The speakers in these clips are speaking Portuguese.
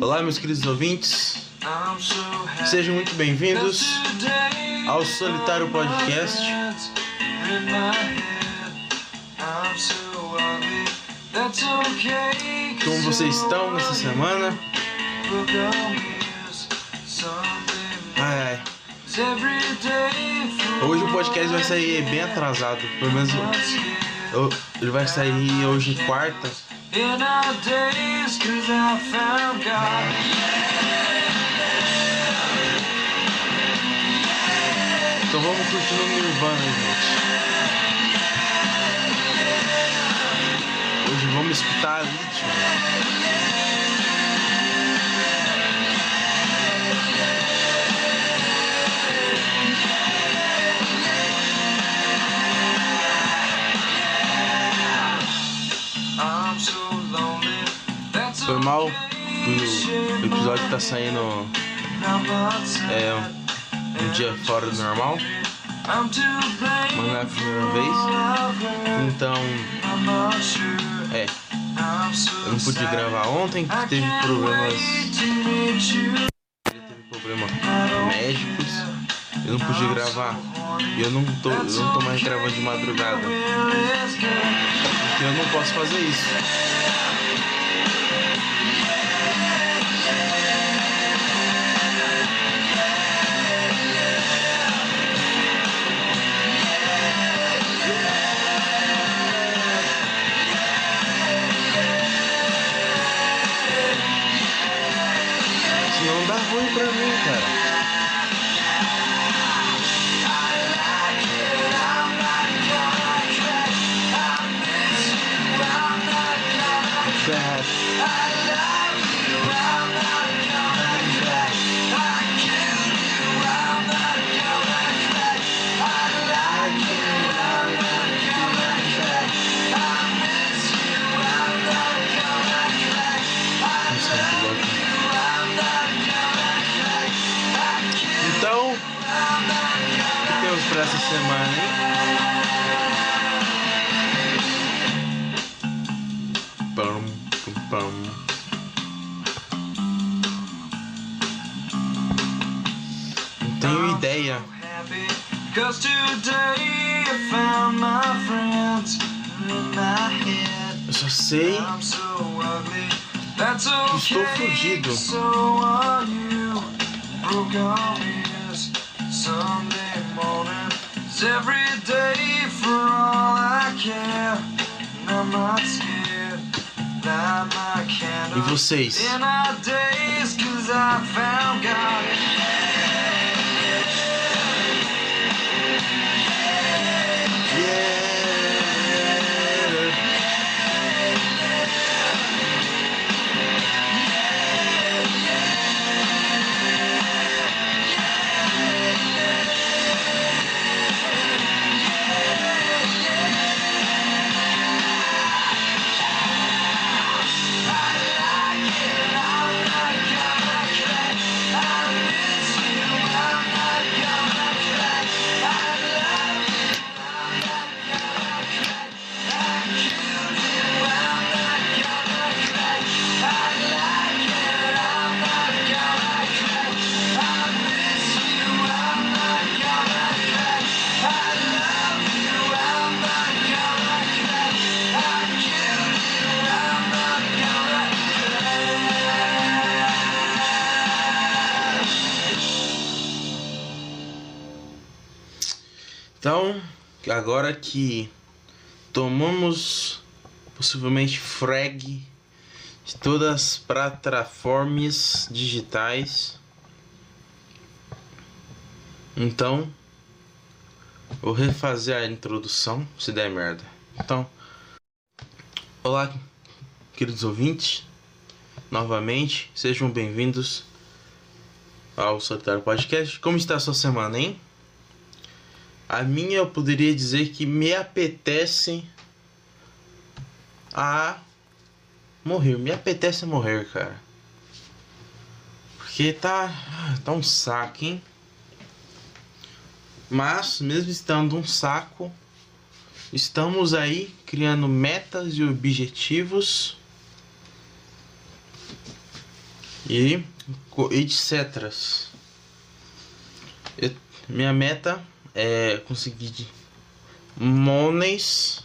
Olá, meus queridos ouvintes, sejam muito bem-vindos ao Solitário Podcast. Como vocês estão nessa semana? Ai, ai. Hoje o podcast vai sair bem atrasado, pelo menos ele vai sair hoje quarta. Então vamos curtir o Nirvana, gente. Hoje vamos escutar a Lithium. Foi mal, o episódio tá saindo é, um dia fora do normal, mas não é a primeira vez. Então, é, eu não pude gravar ontem, teve problemas. Teve problemas médicos, eu não pude gravar. E eu não tô, eu não tô mais gravando de madrugada. Porque eu não posso fazer isso. It's every day for all I care. And I'm not scared. Light my E candle. vocês? In our days, cause I found God. Agora que tomamos possivelmente frag de todas as plataformas digitais, então vou refazer a introdução se der merda. Então, olá, queridos ouvintes, novamente sejam bem-vindos ao Solitário Podcast. Como está a sua semana, hein? A minha eu poderia dizer que me apetece a morrer. Me apetece morrer, cara. Porque tá, tá um saco, hein? Mas, mesmo estando um saco, estamos aí criando metas e objetivos e etc. Minha meta é conseguir monies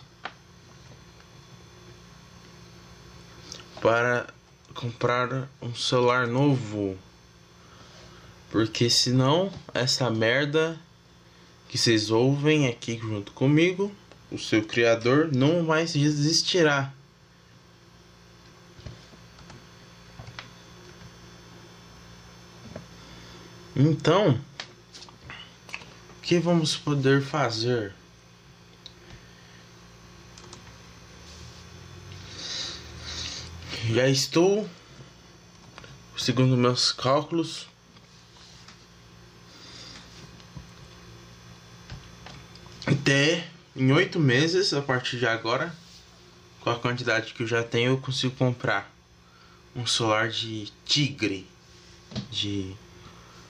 para comprar um celular novo. Porque senão essa merda que vocês ouvem aqui junto comigo, o seu criador não mais desistirá. Então, que vamos poder fazer? Já estou, segundo meus cálculos, até em oito meses a partir de agora, com a quantidade que eu já tenho, eu consigo comprar um solar de tigre de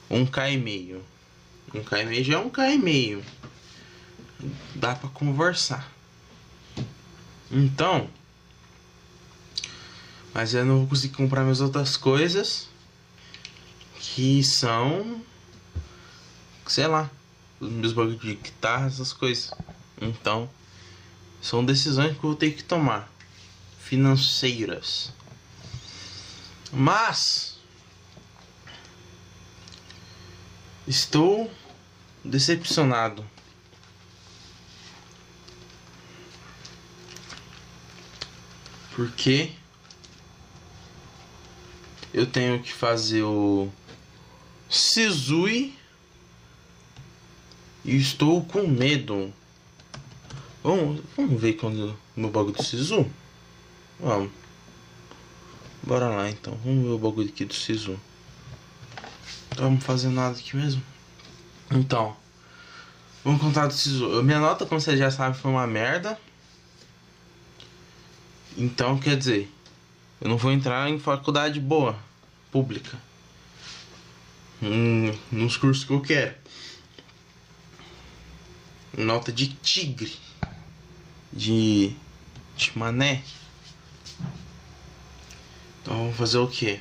um K e meio. Um K já é um K. Dá para conversar. Então, mas eu não vou conseguir comprar minhas outras coisas que são sei lá, os meus bagulhos de guitarra, essas coisas. Então, são decisões que eu vou ter que tomar financeiras. Mas Estou decepcionado. Porque eu tenho que fazer o Sisui e estou com medo. Vamos, vamos ver quando meu bagulho do Sisu? Vamos. Bora lá então. Vamos ver o bagulho aqui do Sisu. Vamos fazer nada aqui mesmo. Então. Vamos contar do SISU. Minha nota, como você já sabe, foi uma merda. Então, quer dizer, eu não vou entrar em faculdade boa, pública. Hum, nos cursos que eu quero. Nota de tigre. De. De mané. Então vamos fazer o que?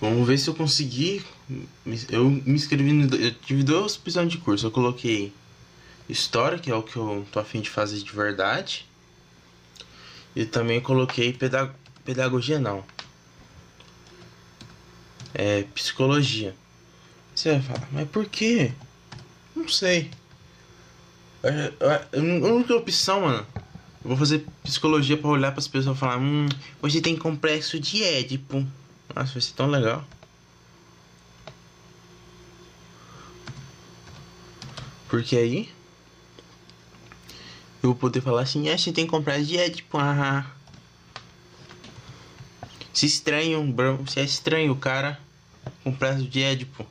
Vamos ver se eu consegui. Eu me inscrevi no. Eu tive duas opções de curso. Eu coloquei História, que é o que eu tô afim de fazer de verdade. E também coloquei pedag Pedagogia, não. É Psicologia. Você vai falar, mas por quê? Não sei. A única opção, mano. Eu vou fazer psicologia para olhar para as pessoas e falar: Hum, hoje tem complexo de Édipo. Nossa, vai ser tão legal. Porque aí eu vou poder falar assim, ah, você tem que comprar de tipo, ah, Se estranho, bro, se é estranho o cara comprar de Edipo.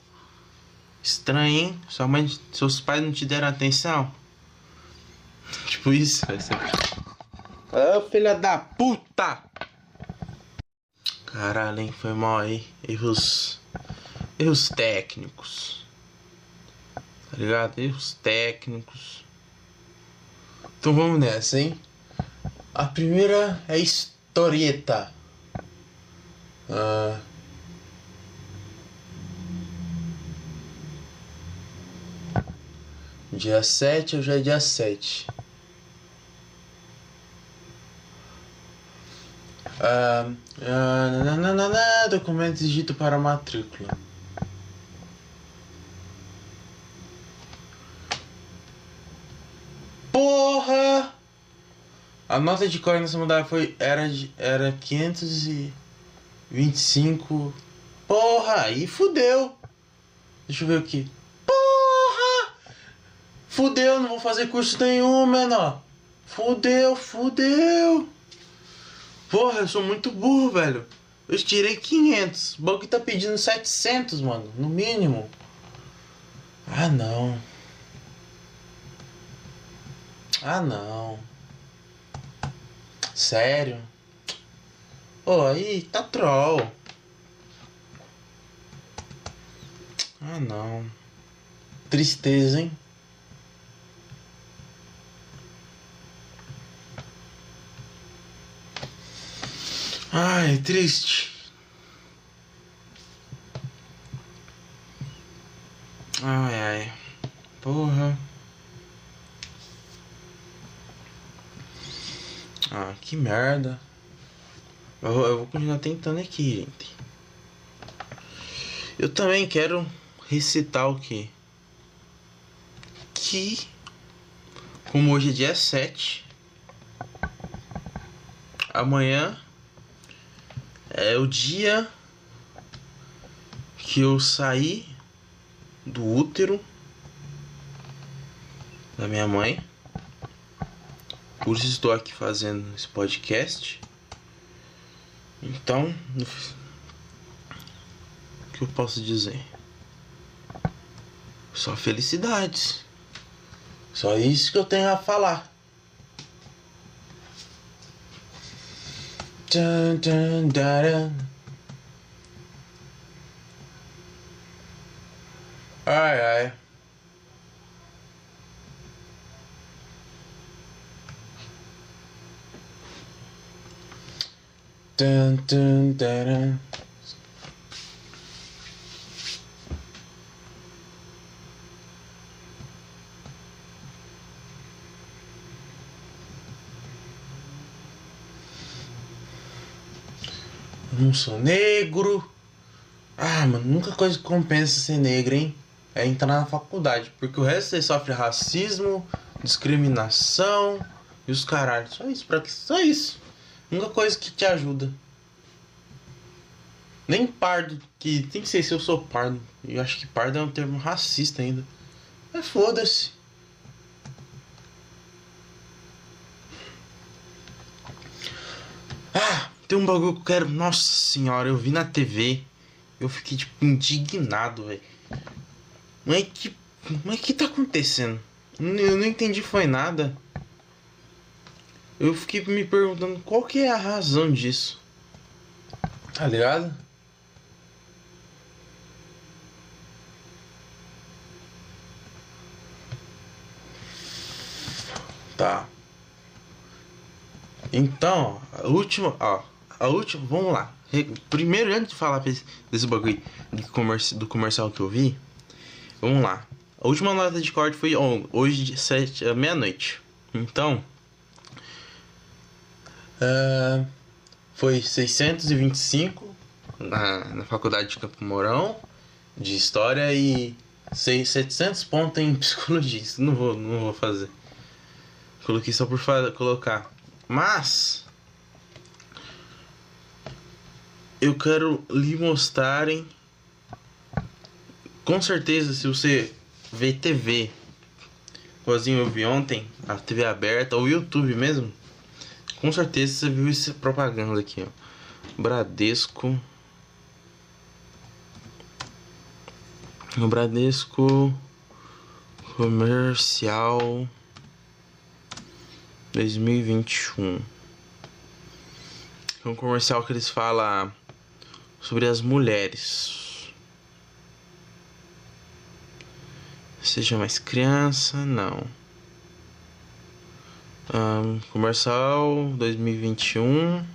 Estranho, hein? Sua mãe, seus pais não te deram atenção? Tipo isso, vai ser. Ah, filha da puta! Caralho, hein? Foi mal aí. Erros. Erros técnicos. Tá ligado? Erros técnicos. Então vamos nessa, hein? A primeira é historieta. Ah. Dia 7 ou já é dia 7? Uh, uh, nananana, documento exigido para matrícula. Porra! A nota de cor nessa mudada foi era era 525. Porra, aí fudeu. Deixa eu ver aqui. Porra! Fudeu, não vou fazer curso nenhum, menor. Fudeu, fudeu. Porra, eu sou muito burro, velho. Eu tirei 500. O banco tá pedindo 700, mano. No mínimo. Ah, não. Ah, não. Sério? Pô, aí tá troll. Ah não. Tristeza, hein? Ai, triste. Que merda. Eu, eu vou continuar tentando aqui, gente. Eu também quero recitar o que? Que, como hoje é dia 7, amanhã é o dia que eu saí do útero da minha mãe. Isso estou aqui fazendo esse podcast. Então, o que eu posso dizer? Só felicidades. Só isso que eu tenho a falar. Dun, dun, ai ai. Dun, dun, dun, não sou negro. Ah, mano, nunca coisa que compensa ser negro, hein? É entrar na faculdade. Porque o resto você sofre racismo, discriminação e os caralhos. Só isso, pra que? Só isso. Nunca coisa que te ajuda. Nem pardo, que tem que ser se eu sou pardo. Eu acho que pardo é um termo racista ainda. Mas foda-se. Ah, tem um bagulho que eu quero. Nossa senhora, eu vi na TV. Eu fiquei, tipo, indignado, velho. Mas que. Mas que tá acontecendo? Eu não entendi, foi nada. Eu fiquei me perguntando qual que é a razão disso. Tá ligado? Tá. Então, a última, ó, a última, vamos lá. Primeiro, antes de falar desse bagulho de comerci, do comercial que eu vi, vamos lá. A última nota de corte foi hoje de sete, eh, meia-noite. Então, uh, foi 625 na, na faculdade de Campo Mourão de História e 700 pontos em Psicologia. Isso não vou, não vou fazer. Coloquei só por colocar. Mas eu quero lhe mostrarem. Com certeza, se você vê TV, igualzinho eu vi ontem, a TV aberta, ou YouTube mesmo, com certeza você viu essa propaganda aqui, ó. Bradesco. O Bradesco Comercial 2021. É um comercial que eles falam sobre as mulheres. Seja mais criança, não. Um, comercial 2021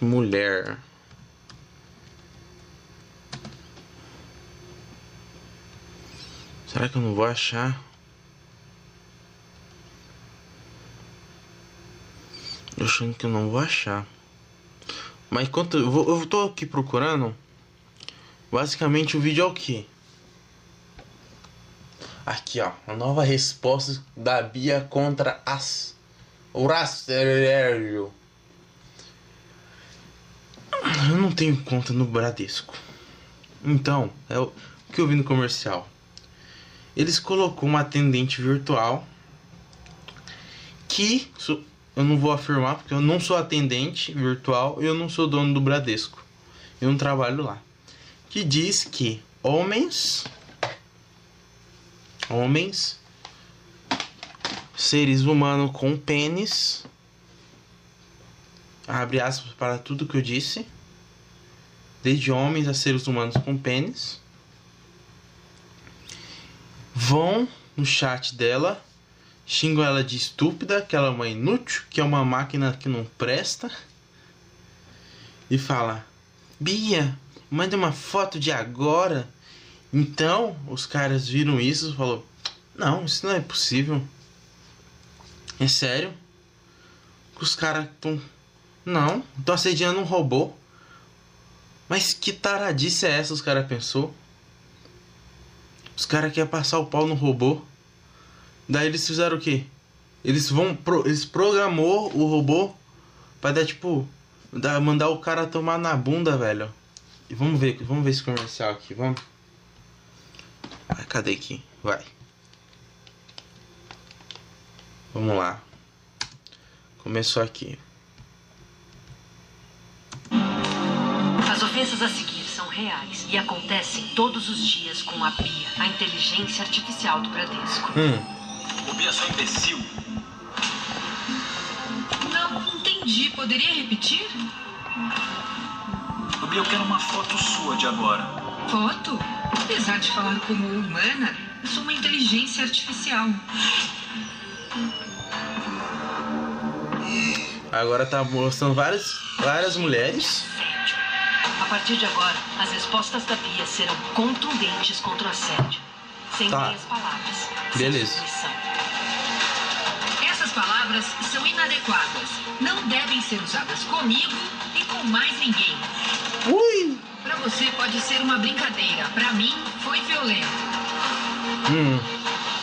Mulher Será que eu não vou achar? Eu achando que eu não vou achar mas enquanto eu, vou, eu tô aqui procurando, basicamente o vídeo é o que? Aqui ó, a nova resposta da Bia contra as o Rastreio. Eu não tenho conta no Bradesco. Então, é o que eu vi no comercial. Eles colocou uma atendente virtual que eu não vou afirmar porque eu não sou atendente virtual eu não sou dono do Bradesco. Eu não trabalho lá. Que diz que homens homens seres humanos com pênis abre aspas para tudo que eu disse desde homens a seres humanos com pênis vão no chat dela xingam ela de estúpida, que ela é uma inútil, que é uma máquina que não presta. E fala: Bia, manda uma foto de agora. Então, os caras viram isso e falou: Não, isso não é possível. É sério? Os caras estão. Não, estão assediando um robô. Mas que taradice é essa? Os caras pensou. Os caras querem passar o pau no robô. Daí eles fizeram o quê? Eles vão. Pro, eles programou o robô pra dar tipo. Dar, mandar o cara tomar na bunda, velho. E vamos ver, vamos ver esse comercial aqui, vamos. Ah, cadê aqui? Vai. Vamos lá. Começou aqui. As ofensas a seguir são reais e acontecem todos os dias com a Bia, a inteligência artificial do Bradesco. Hum, O Bia é só imbecil. Não entendi. Poderia repetir? O Bia, eu quero uma foto sua de agora. Foto? Apesar de falar como humana, eu sou uma inteligência artificial. agora tá mostrando várias, várias mulheres. A partir de agora, as respostas da Bia serão contundentes contra o assédio. Sem Tá. meias palavras. Beleza. Essas palavras são inadequadas. Não devem ser usadas comigo e com mais ninguém. Ui! Você pode ser uma brincadeira. Pra mim, foi violento. Hum,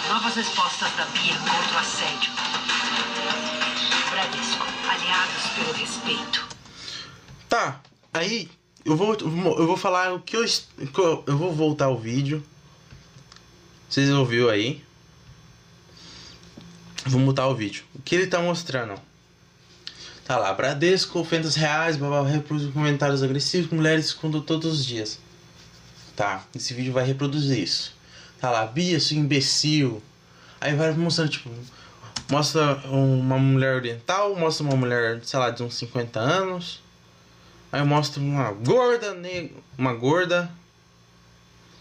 Novas respostas da Bia contra o assédio. Bradesco, aliados pelo respeito. tá. Aí eu vou, eu vou falar o que eu, est- que eu. Eu vou voltar o vídeo. Vocês ouviram aí? Vou mutar o vídeo. O que ele tá mostrando? Tá lá, Bradesco, ofensas reais, blá, reproduz comentários agressivos mulheres quando todos os dias. Tá, esse vídeo vai reproduzir isso. Tá lá, Bia, sua imbecil. Aí vai mostrando, tipo, mostra uma mulher oriental, mostra uma mulher, sei lá, de uns 50 anos. Aí mostra uma gorda, ne- uma gorda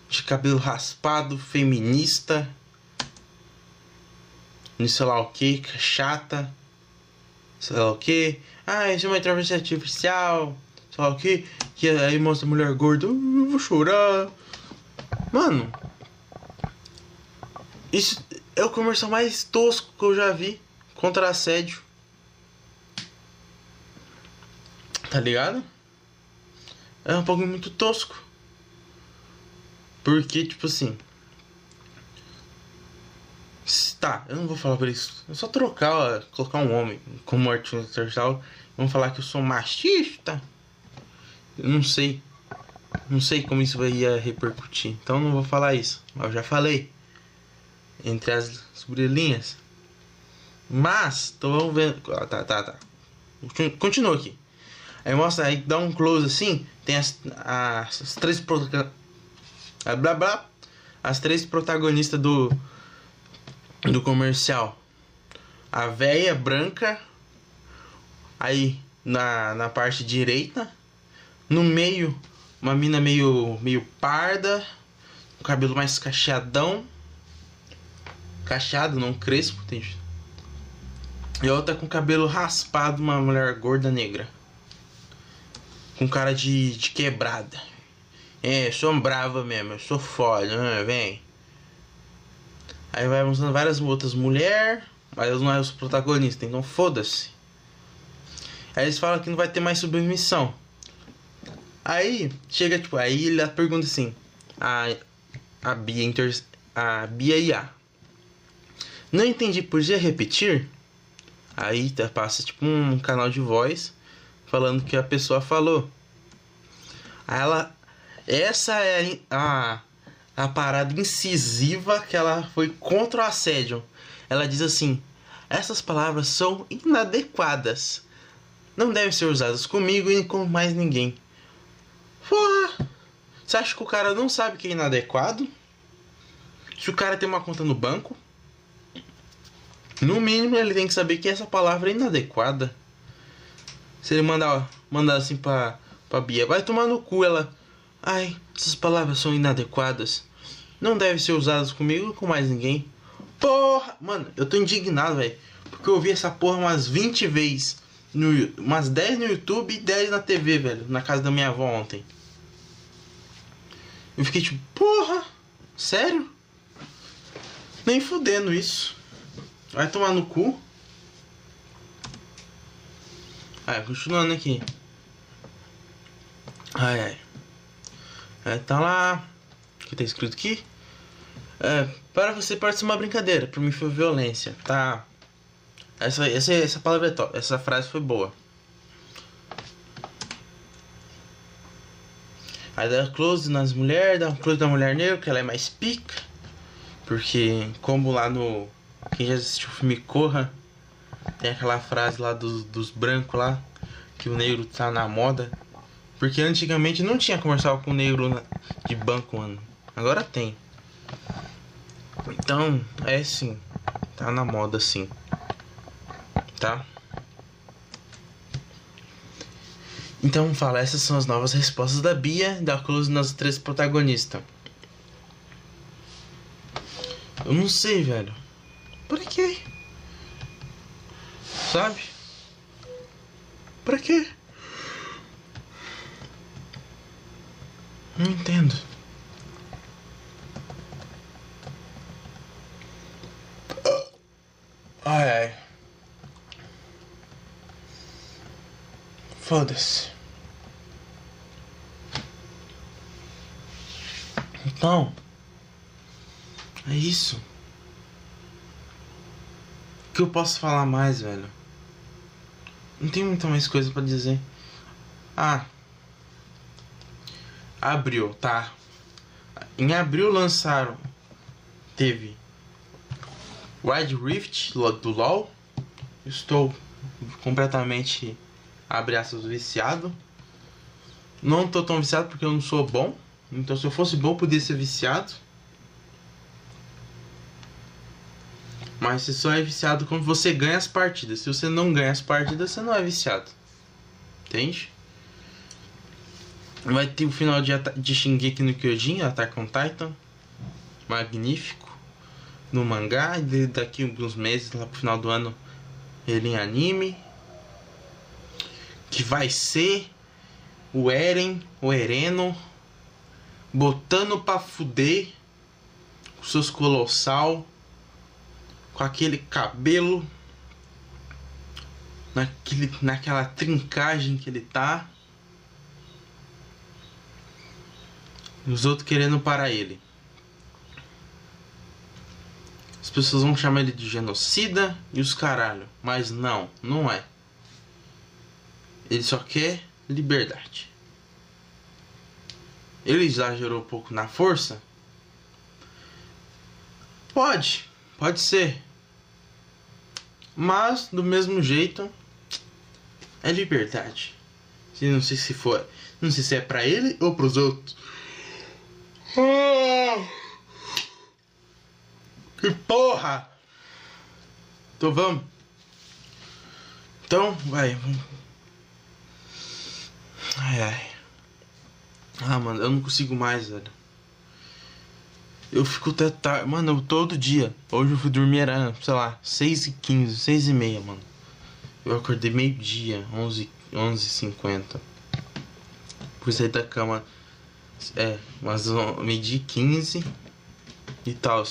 de cabelo raspado, feminista. De sei lá o que, chata. Sei lá o que. Ah, isso é uma intervenção artificial. Sei lá o que. Que aí mostra a mulher gorda. "Uh, Eu vou chorar. Mano. Isso é o comercial mais tosco que eu já vi contra assédio. Tá ligado? É um bagulho muito tosco. Porque, tipo assim. Tá, eu não vou falar por isso. É só trocar, colocar um homem como artificial. Vamos falar que eu sou machista. Eu não sei. Não sei como isso vai ia repercutir. Então não vou falar isso. Eu já falei. Entre as sobrelinhas. Mas, tô vendo. ah, Tá, tá, tá. Continu- Continua aqui. Aí mostra, aí dá um close assim, tem as, as, as três blá blá, as três protagonistas do do comercial. A véia branca, aí na, na parte direita, no meio uma mina meio meio parda, o cabelo mais cacheadão, cacheado, não crespo, tem e outra com cabelo raspado, uma mulher gorda negra com cara de, de quebrada. É, sou brava mesmo, eu sou foda, né? Vem. Aí vai mostrando várias outras mulheres, mas não é os protagonistas, então foda-se. Aí eles falam que não vai ter mais submissão. Aí chega tipo, aí ele pergunta assim: a, a Bia inter, a Bia IA. Não entendi, podia repetir? Aí tá- passa tipo um canal de voz falando que a pessoa falou. Aí ela. Essa é a, a parada incisiva que ela foi contra o assédio. Ela diz assim: essas palavras são inadequadas. Não devem ser usadas comigo e com mais ninguém. Porra! Você acha que o cara não sabe que é inadequado? Se o cara tem uma conta no banco, no mínimo ele tem que saber que essa palavra é inadequada. Se ele mandar, mandar assim pra, pra Bia, vai tomar no cu, ela. Ai, essas palavras são inadequadas. Não devem ser usadas comigo ou com mais ninguém. porra. Mano, eu tô indignado, velho. Porque eu vi essa porra umas 20 vezes. No, umas 10 no YouTube e 10 na TV, velho. Na casa da minha avó ontem. Eu fiquei tipo, porra, sério? Nem fudendo isso. Vai tomar no cu. Ai, continuando aqui. Ai, ai. É, tá lá. O que tá escrito aqui? É, para você participar de uma brincadeira. Pra mim foi violência. Tá. Essa, essa, essa palavra é top. Essa frase foi boa. Aí dá close nas mulheres, dá close da mulher negra, que ela é mais pica. Porque, como lá no. Quem já assistiu o filme Corra, tem aquela frase lá dos, dos brancos lá, que o negro tá na moda. Porque antigamente não tinha comercial com negro de banco, mano. Agora tem. Então, é sim. Tá na moda sim. Tá? Então fala, essas são as novas respostas da Bia, da Cruz nas três protagonistas. Eu não sei, velho. Pra quê? Sabe? Pra quê? Não entendo. Ai ai. Foda-se. Então. É isso. O que eu posso falar mais, velho? Não tem muita mais coisa pra dizer. Ah. Abril, tá. Em abril lançaram. Teve. Wild Rift do LoL. Estou completamente. Abre aspas, viciado. Não tô tão viciado porque eu não sou bom. Então se eu fosse bom, eu podia ser viciado. Mas você só é viciado quando você ganha as partidas. Se você não ganha as partidas, você não é viciado. Entende? Vai ter o final de, de Shingeki no Kyojin, Attack on Titan. Magnífico. No mangá. E daqui alguns meses, lá pro final do ano, ele em anime. Que vai ser o Eren, o Ereno, botando pra fuder com seus colossal com aquele cabelo, naquele, naquela trincagem que ele tá. E os outros querendo parar ele. As pessoas vão chamar ele de genocida e os caralho. Mas não, não é. Ele só quer liberdade. Ele exagerou um pouco na força? Pode, pode ser. Mas do mesmo jeito é liberdade. Não sei se for, não sei se é pra ele ou pros outros. Ah! Que porra! Então vamos. Então, vai. Ai ai. Ah, mano, eu não consigo mais, velho. Eu fico até tarde. Mano, eu todo dia. Hoje eu fui dormir, era, sei lá, 6 e 15, 6 e meia, mano. Eu acordei meio-dia, 11, 11 50 Fui sair da cama. É, mas meio-dia e 15 e tal.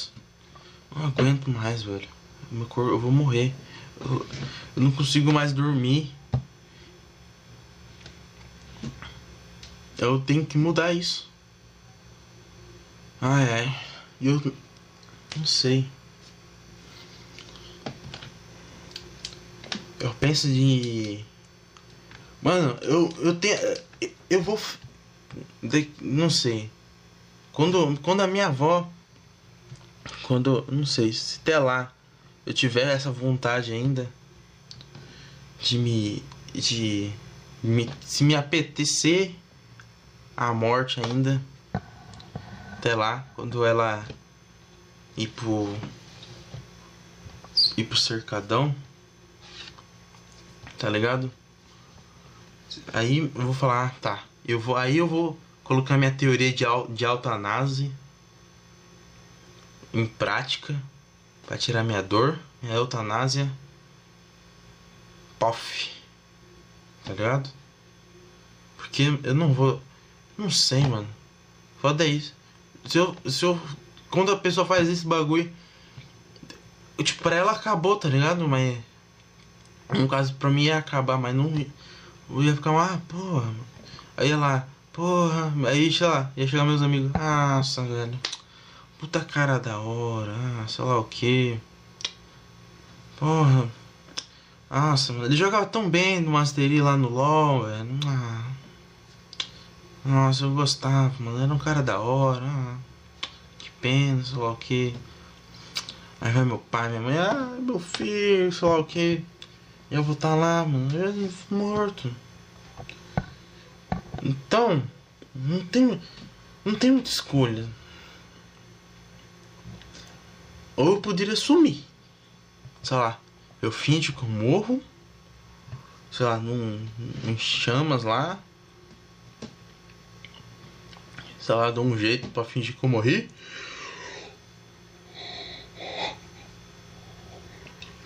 Não aguento mais, velho. Meu corpo, eu vou morrer. Eu, eu não consigo mais dormir. Eu tenho que mudar isso. Ai ai. Eu não sei. Eu penso de. Mano, eu, eu tenho. Eu vou. De- Não sei. Quando, quando a minha avó. Quando. Não sei, se até lá eu tiver essa vontade ainda. De me. De. me- se me apetecer a morte ainda. Até lá, quando ela ir pro. ir pro cercadão. Tá ligado? Aí eu vou falar, ah, tá. Eu vou, aí eu vou colocar minha teoria de, de eutanase em prática. Pra tirar minha dor, minha eutanásia. Pof. Tá ligado? Porque eu não vou. Não sei, mano. Foda isso. Se eu. Se eu. Quando a pessoa faz esse bagulho. Tipo, pra ela acabou, tá ligado? Mas. No caso, pra mim ia acabar, mas não. Eu ia ficar, ah, porra. Aí ia lá, porra. Aí, sei lá, ia chegar meus amigos. Nossa, velho. Puta cara da hora. Ah, sei lá o que. Porra. Nossa, mano. Ele jogava tão bem no Mastery lá no LoL, velho. Ah. Nossa, eu gostava, mano. Era um cara da hora. Ah. Que pena, sei lá o que. Aí vai meu pai, minha mãe. Ah, meu filho, sei lá o que. Eu vou estar lá, mano. Eu morto. Então, não tem, não tem muita escolha. Ou eu poderia sumir. Sei lá, eu finjo que eu morro. Sei lá, num, em chamas lá. Sei lá, dou um jeito pra fingir que eu morri.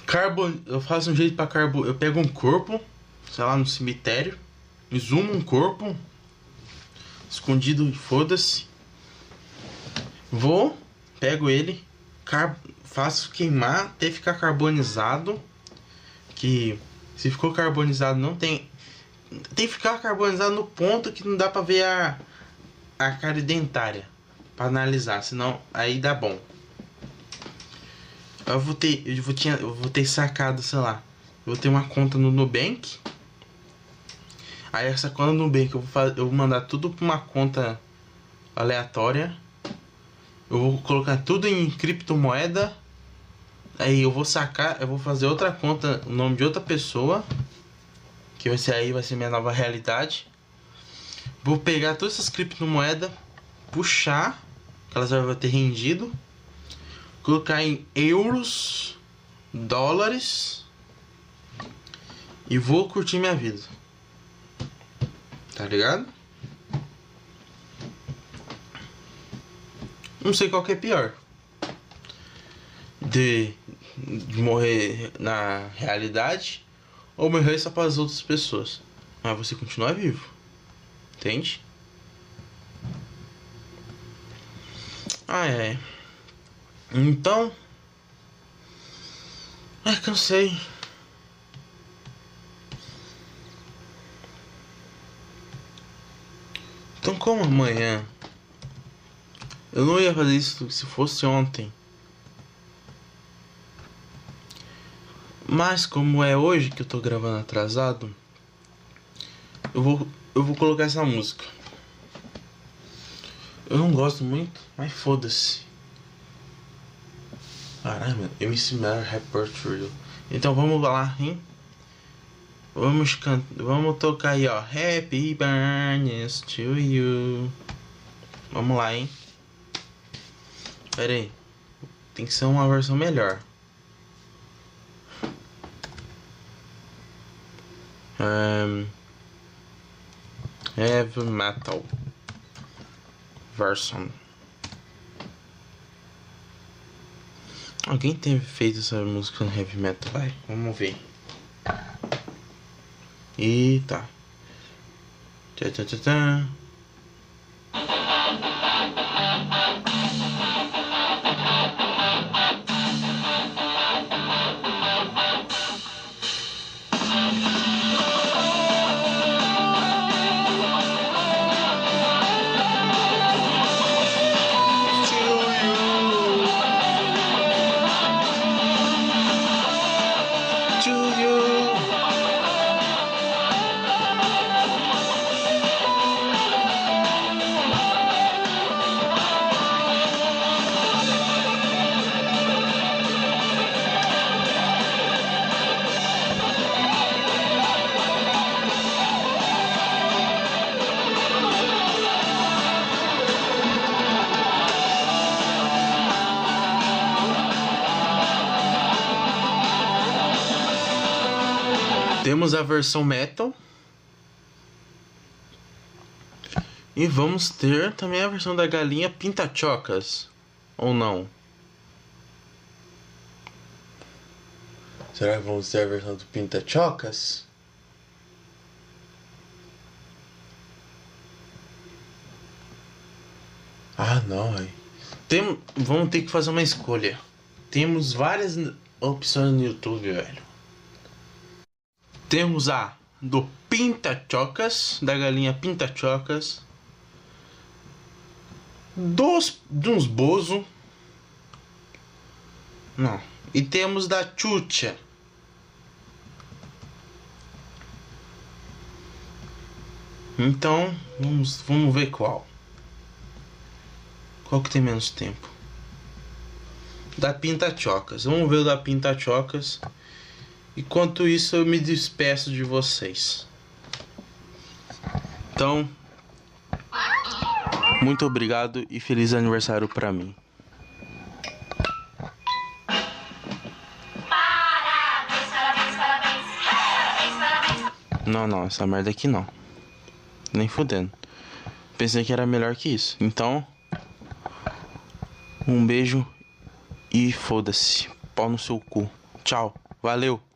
Carbo, eu faço um jeito pra carbo. Eu pego um corpo, sei lá, no cemitério. Exumo um corpo. Escondido, foda-se. Vou, pego ele, faço queimar até ficar carbonizado. Que se ficou carbonizado não tem. Tem que ficar carbonizado no ponto que não dá pra ver a, a cárie dentária. Pra analisar, senão aí dá bom. Eu vou ter. Eu vou, tinha, eu vou ter sacado, sei lá. Eu vou ter uma conta no Nubank. Aí essa conta no Nubank eu vou, fazer, eu vou mandar tudo pra uma conta aleatória. Eu vou colocar tudo em criptomoeda. Aí eu vou sacar, eu vou fazer outra conta, o nome de outra pessoa. Que vai ser aí, vai ser minha nova realidade. Vou pegar todas essas criptomoedas, puxar, que elas vão ter rendido. Colocar em euros, dólares. E vou curtir minha vida. Tá ligado? Não sei qual que é pior. De, de morrer na realidade ou morrer só para as outras pessoas. Mas você continua vivo. Entende? Ah, é. Então. É, cansei. Então, como amanhã eu não ia fazer isso se fosse ontem. Mas como é hoje que eu tô gravando atrasado, eu vou eu vou colocar essa música. Eu não gosto muito, mas foda-se. Caralho, MC Miller Repertoire. Então vamos lá, hein? Vamos cantar, vamos tocar aí, ó. Happy Birthday to you. Vamos lá, hein? Pera aí. Tem que ser uma versão melhor. Um, heavy metal version. Alguém tem feito essa música no heavy metal? Vai, vamos ver. Eita. Tchá, tchá, tchá, tchá. To Temos a versão metal. E vamos ter também a versão da galinha pinta-chocas. Ou não? Será que vamos ter a versão do Pinta Chocas? Ah, não, aí. Tem, vamos ter que fazer uma escolha. Temos várias opções no YouTube, velho. Temos a do Pinta Chocas, da galinha Pinta Chocas. Dos, de uns Bozo. Não. E temos da Chucha. Então, vamos, vamos ver qual. Qual que tem menos tempo? Da Pinta Chocas. Vamos ver o da Pinta Chocas. Enquanto isso, eu me despeço de vocês. Então, muito obrigado e feliz aniversário para mim. Parabéns, parabéns, parabéns, parabéns, parabéns. Não, não, essa merda aqui não. Nem fudendo. Pensei que era melhor que isso. Então, um beijo e foda-se. Pau no seu cu. Tchau. Valeu.